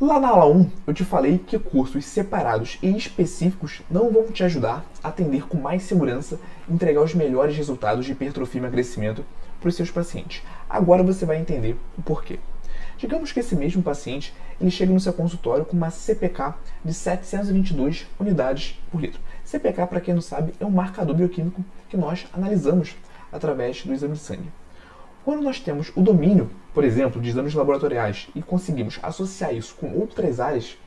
Lá na aula 1, eu te falei que cursos separados e específicos não vão te ajudar a atender com mais segurança e entregar os melhores resultados de hipertrofia e emagrecimento para os seus pacientes. Agora você vai entender o porquê. Digamos que esse mesmo paciente ele chega no seu consultório com uma CPK de 722 unidades por litro. CPK, para quem não sabe, é um marcador bioquímico que nós analisamos através do exame de sangue. Quando nós temos o domínio, por exemplo, de exames laboratoriais e conseguimos associar isso com outras áreas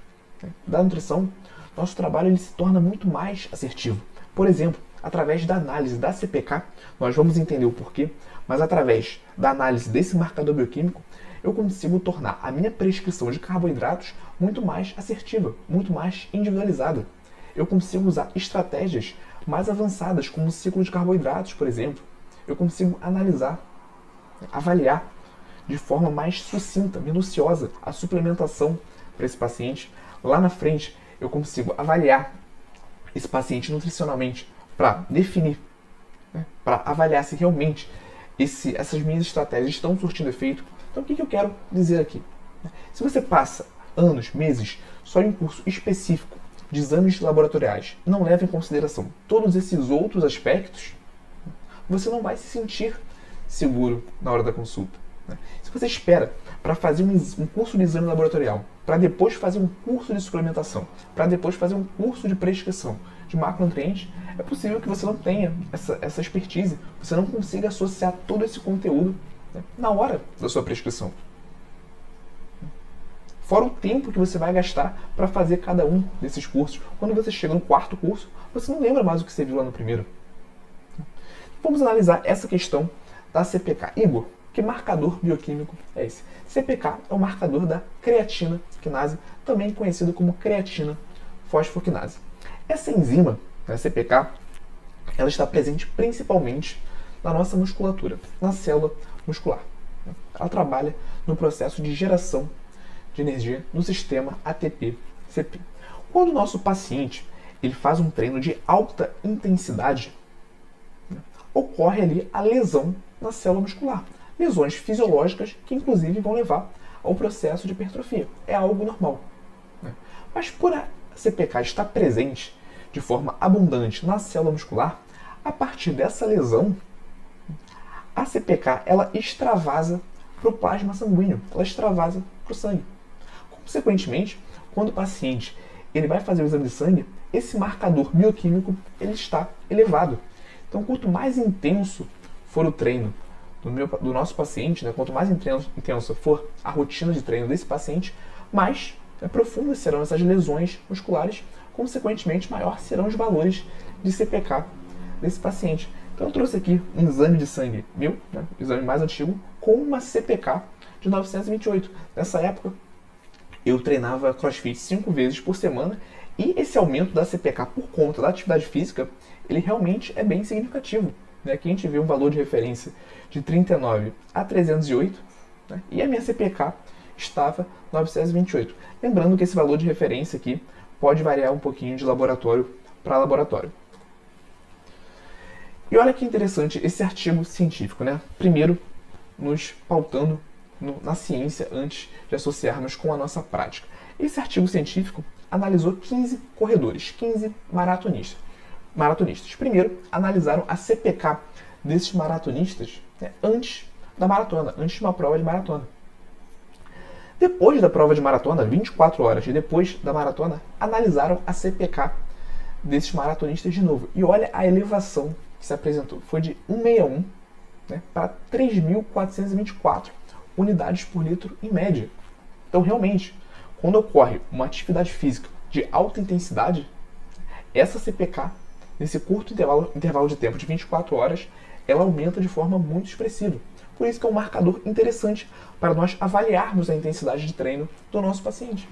né, da nutrição, nosso trabalho ele se torna muito mais assertivo. Por exemplo, através da análise da CPK, nós vamos entender o porquê, mas através da análise desse marcador bioquímico, eu consigo tornar a minha prescrição de carboidratos muito mais assertiva, muito mais individualizada. Eu consigo usar estratégias mais avançadas, como o ciclo de carboidratos, por exemplo. Eu consigo analisar avaliar de forma mais sucinta, minuciosa, a suplementação para esse paciente. Lá na frente, eu consigo avaliar esse paciente nutricionalmente para definir, né, para avaliar se realmente esse, essas minhas estratégias estão surtindo efeito. Então, o que, que eu quero dizer aqui? Se você passa anos, meses, só em um curso específico de exames laboratoriais não leva em consideração todos esses outros aspectos, você não vai se sentir seguro na hora da consulta. Né? Se você espera para fazer um, curso de exame laboratorial, para depois fazer um curso de suplementação, para depois fazer um curso de prescrição de macronutrientes, é possível que você não tenha essa, essa expertise, você não consiga associar todo esse conteúdo na hora da sua prescrição. Fora o tempo que você vai gastar para fazer cada um desses cursos. Quando você chega no quarto curso, você não lembra mais o que você viu lá no primeiro. Vamos analisar essa questão da CPK. Igor, que marcador bioquímico é esse? CPK é o marcador da creatina quinase, também conhecido como creatina fosfoquinase. Essa enzima, a CPK, ela está presente principalmente na nossa musculatura, na célula muscular. Ela trabalha no processo de geração de energia no sistema ATP-CP. Quando o nosso paciente ele faz um treino de alta intensidade, né, ocorre ali a lesão na célula muscular. Lesões fisiológicas que, inclusive, vão levar ao processo de hipertrofia. É algo normal. Né? Mas por a CPK estar presente de forma abundante na célula muscular, a partir dessa lesão, a CPK ela extravasa para o plasma sanguíneo, ela extravasa para o sangue. Consequentemente, quando o paciente ele vai fazer o exame de sangue, esse marcador bioquímico ele está elevado. Então, quanto mais intenso for o treino do, meu, do nosso paciente, né, quanto mais intensa for a rotina de treino desse paciente, mais né, profundas serão essas lesões musculares, consequentemente, maior serão os valores de CPK desse paciente. Então eu trouxe aqui um exame de sangue meu, né, exame mais antigo, com uma CPK de 928. Nessa época, eu treinava crossfit cinco vezes por semana e esse aumento da CPK por conta da atividade física, ele realmente é bem significativo. Né? Aqui a gente vê um valor de referência de 39 a 308 né? e a minha CPK estava 928. Lembrando que esse valor de referência aqui pode variar um pouquinho de laboratório para laboratório. E olha que interessante esse artigo científico, né? Primeiro, nos pautando no, na ciência antes de associarmos com a nossa prática. Esse artigo científico analisou 15 corredores, 15 maratonistas maratonistas. Primeiro, analisaram a CPK desses maratonistas né, antes da maratona, antes de uma prova de maratona. Depois da prova de maratona, 24 horas e depois da maratona, analisaram a CPK desses maratonistas de novo. E olha a elevação que se apresentou. Foi de 161 né, para 3.424 unidades por litro em média. Então, realmente, quando ocorre uma atividade física de alta intensidade, essa CPK nesse curto intervalo, intervalo de tempo de 24 horas, ela aumenta de forma muito expressiva. Por isso que é um marcador interessante para nós avaliarmos a intensidade de treino do nosso paciente.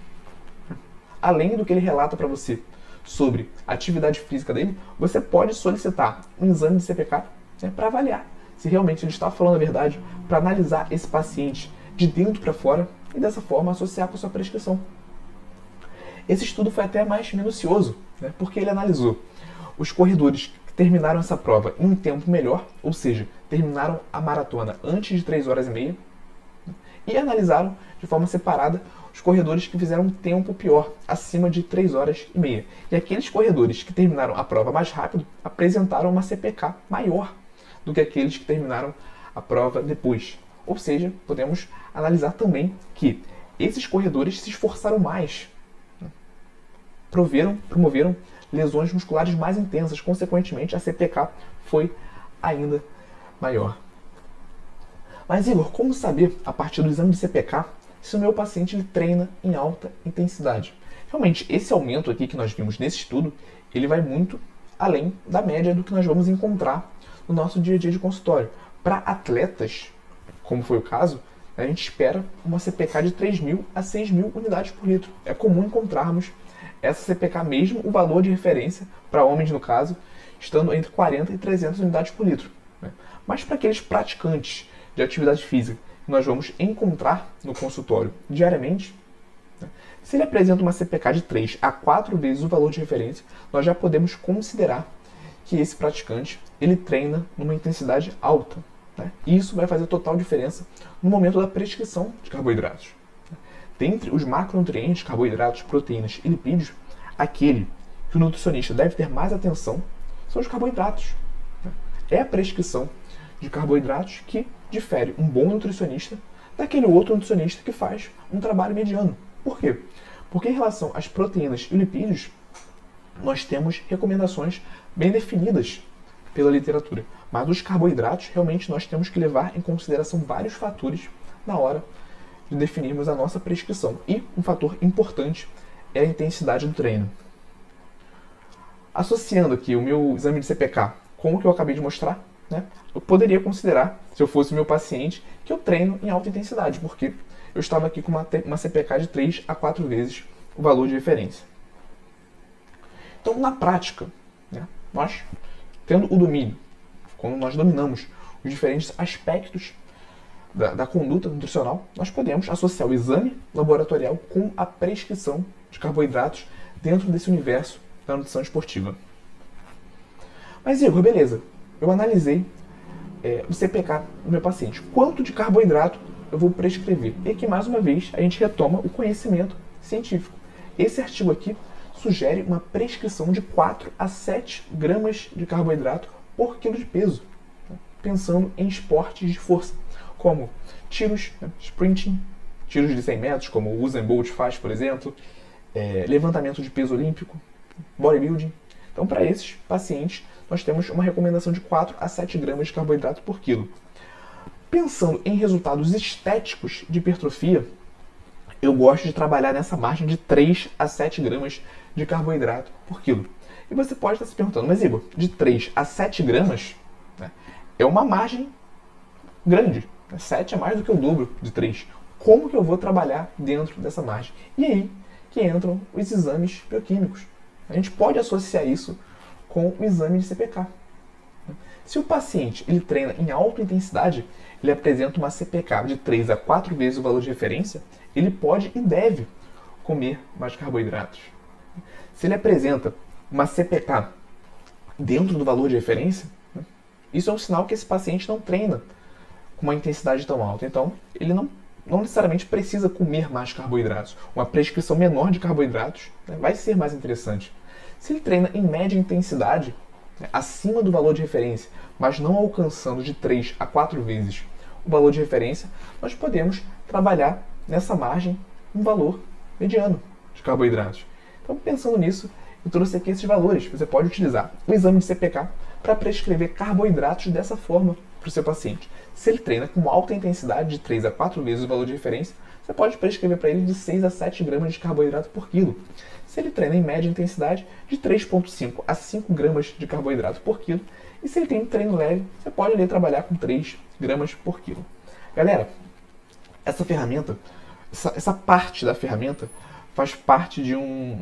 Além do que ele relata para você sobre atividade física dele, você pode solicitar um exame de CPK né, para avaliar se realmente ele está falando a verdade, para analisar esse paciente de dentro para fora e dessa forma associar com a sua prescrição. Esse estudo foi até mais minucioso, né, porque ele analisou os corredores que terminaram essa prova em um tempo melhor, ou seja, terminaram a maratona antes de 3 horas e meia, e analisaram de forma separada os corredores que fizeram um tempo pior, acima de 3 horas e meia. E aqueles corredores que terminaram a prova mais rápido apresentaram uma CPK maior do que aqueles que terminaram a prova depois. Ou seja, podemos analisar também que esses corredores se esforçaram mais, né? proveram, promoveram lesões musculares mais intensas, consequentemente a CPK foi ainda maior. Mas Igor, como saber a partir do exame de CPK se o meu paciente ele treina em alta intensidade? Realmente, esse aumento aqui que nós vimos nesse estudo, ele vai muito além da média do que nós vamos encontrar no nosso dia a dia de consultório. Para atletas, como foi o caso, a gente espera uma CPK de 3.000 a 6.000 unidades por litro. É comum encontrarmos essa CPK mesmo, o valor de referência, para homens no caso, estando entre 40 e 300 unidades por litro. Né? Mas para aqueles praticantes de atividade física que nós vamos encontrar no consultório diariamente, né? se ele apresenta uma CPK de 3 a 4 vezes o valor de referência, nós já podemos considerar que esse praticante ele treina numa intensidade alta. Né? E isso vai fazer total diferença no momento da prescrição de carboidratos. Dentre os macronutrientes, carboidratos, proteínas e lipídios, aquele que o nutricionista deve ter mais atenção são os carboidratos. É a prescrição de carboidratos que difere um bom nutricionista daquele outro nutricionista que faz um trabalho mediano. Por quê? Porque em relação às proteínas e lipídios, nós temos recomendações bem definidas pela literatura. Mas os carboidratos, realmente nós temos que levar em consideração vários fatores na hora de definirmos a nossa prescrição. E um fator importante é a intensidade do treino. Associando aqui o meu exame de CPK com o que eu acabei de mostrar, né, eu poderia considerar, se eu fosse meu paciente, que eu treino em alta intensidade, porque eu estava aqui com uma, uma CPK de 3 a 4 vezes o valor de referência. Então, na prática, né, nós, tendo o domínio, quando nós dominamos os diferentes aspectos da, da, conduta nutricional, nós podemos associar o exame laboratorial com a prescrição de carboidratos dentro desse universo da nutrição esportiva. Mas, Igor, beleza, eu analisei é, o CPK do meu paciente. Quanto de carboidrato eu vou prescrever? E aqui, mais uma vez, a gente retoma o conhecimento científico. Esse artigo aqui sugere uma prescrição de 4 a 7 gramas de carboidrato por quilo de peso, pensando em esportes de força como tiros, né, sprinting, tiros de 100 metros, como o Usain Bolt faz, por exemplo, é, levantamento de peso olímpico, bodybuilding. Então, para esses pacientes, nós temos uma recomendação de 4 a 7 gramas de carboidrato por quilo. Pensando em resultados estéticos de hipertrofia, eu gosto de trabalhar nessa margem de 3 a 7 gramas de carboidrato por quilo. E você pode estar se perguntando, mas Igor, de 3 a 7 gramas né, é uma margem grande. 7 é mais do que o dobro de 3. Como que eu vou trabalhar dentro dessa margem? E aí que entram os exames bioquímicos. A gente pode associar isso com o exame de CPK. Se o paciente ele treina em alta intensidade, ele apresenta uma CPK de 3 a 4 vezes o valor de referência, ele pode e deve comer mais carboidratos. Se ele apresenta uma CPK dentro do valor de referência, isso é um sinal que esse paciente não treina com uma intensidade tão alta. Então, ele não, não necessariamente precisa comer mais carboidratos. Uma prescrição menor de carboidratos né, vai ser mais interessante. Se ele treina em média intensidade, né, acima do valor de referência, mas não alcançando de 3 a 4 vezes o valor de referência, nós podemos trabalhar nessa margem um valor mediano de carboidratos. Então, pensando nisso, eu trouxe aqui esses valores. Você pode utilizar o exame de CPK para prescrever carboidratos dessa forma para o seu paciente. Se ele treina com alta intensidade, de 3 a 4 vezes o valor de referência, você pode prescrever para ele de 6 a 7 gramas de carboidrato por quilo. Se ele treina em média intensidade, de 3,5 a 5 gramas de carboidrato por quilo. E se ele tem um treino leve, você pode ali trabalhar com 3 gramas por quilo. Galera, essa ferramenta, essa, essa parte da ferramenta faz parte de um,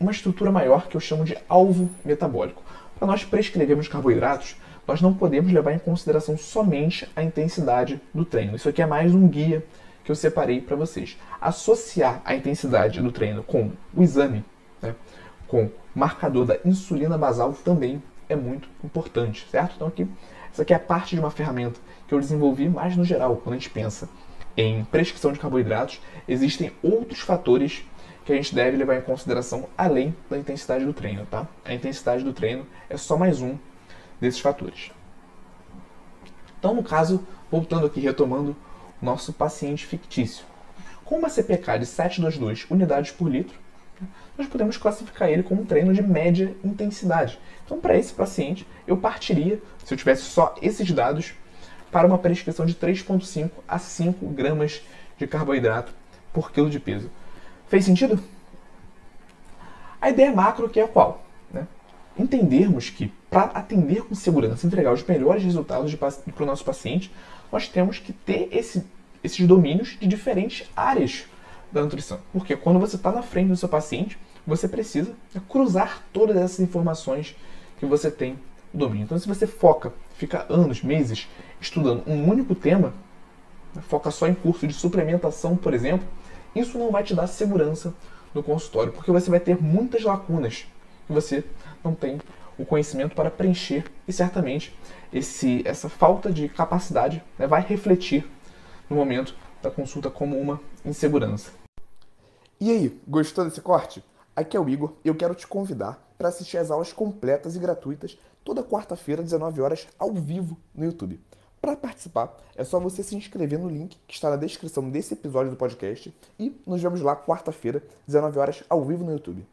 uma estrutura maior que eu chamo de alvo metabólico. Para nós prescrevermos carboidratos, nós não podemos levar em consideração somente a intensidade do treino. Isso aqui é mais um guia que eu separei para vocês. Associar a intensidade do treino com o exame, né, com marcador da insulina basal também é muito importante, certo? Então aqui, essa aqui é parte de uma ferramenta que eu desenvolvi mais no geral, quando a gente pensa em prescrição de carboidratos, existem outros fatores que a gente deve levar em consideração além da intensidade do treino, tá? A intensidade do treino é só mais um desses fatores. Então, no caso, voltando aqui, retomando nosso paciente fictício. Com uma CPK de 722 unidades por litro, nós podemos classificar ele como um treino de média intensidade. Então, para esse paciente, eu partiria, se eu tivesse só esses dados, para uma prescrição de 3,5 a 5 gramas de carboidrato por quilo de peso. Fez sentido? A ideia macro que é qual? Né? Entendermos que para atender com segurança, entregar os melhores resultados para o nosso paciente, nós temos que ter esse, esses domínios de diferentes áreas da nutrição. Porque quando você está na frente do seu paciente, você precisa cruzar todas essas informações que você tem no domínio. Então, se você foca, fica anos, meses estudando um único tema, foca só em curso de suplementação, por exemplo, isso não vai te dar segurança no consultório, porque você vai ter muitas lacunas que você não tem o conhecimento para preencher e certamente esse, essa falta de capacidade né, vai refletir no momento da consulta como uma insegurança. E aí, gostou desse corte? Aqui é o Igor e eu quero te convidar para assistir as aulas completas e gratuitas toda quarta-feira, 19 horas, ao vivo no YouTube. Para participar, é só você se inscrever no link que está na descrição desse episódio do podcast e nos vemos lá quarta-feira, 19 horas, ao vivo no YouTube.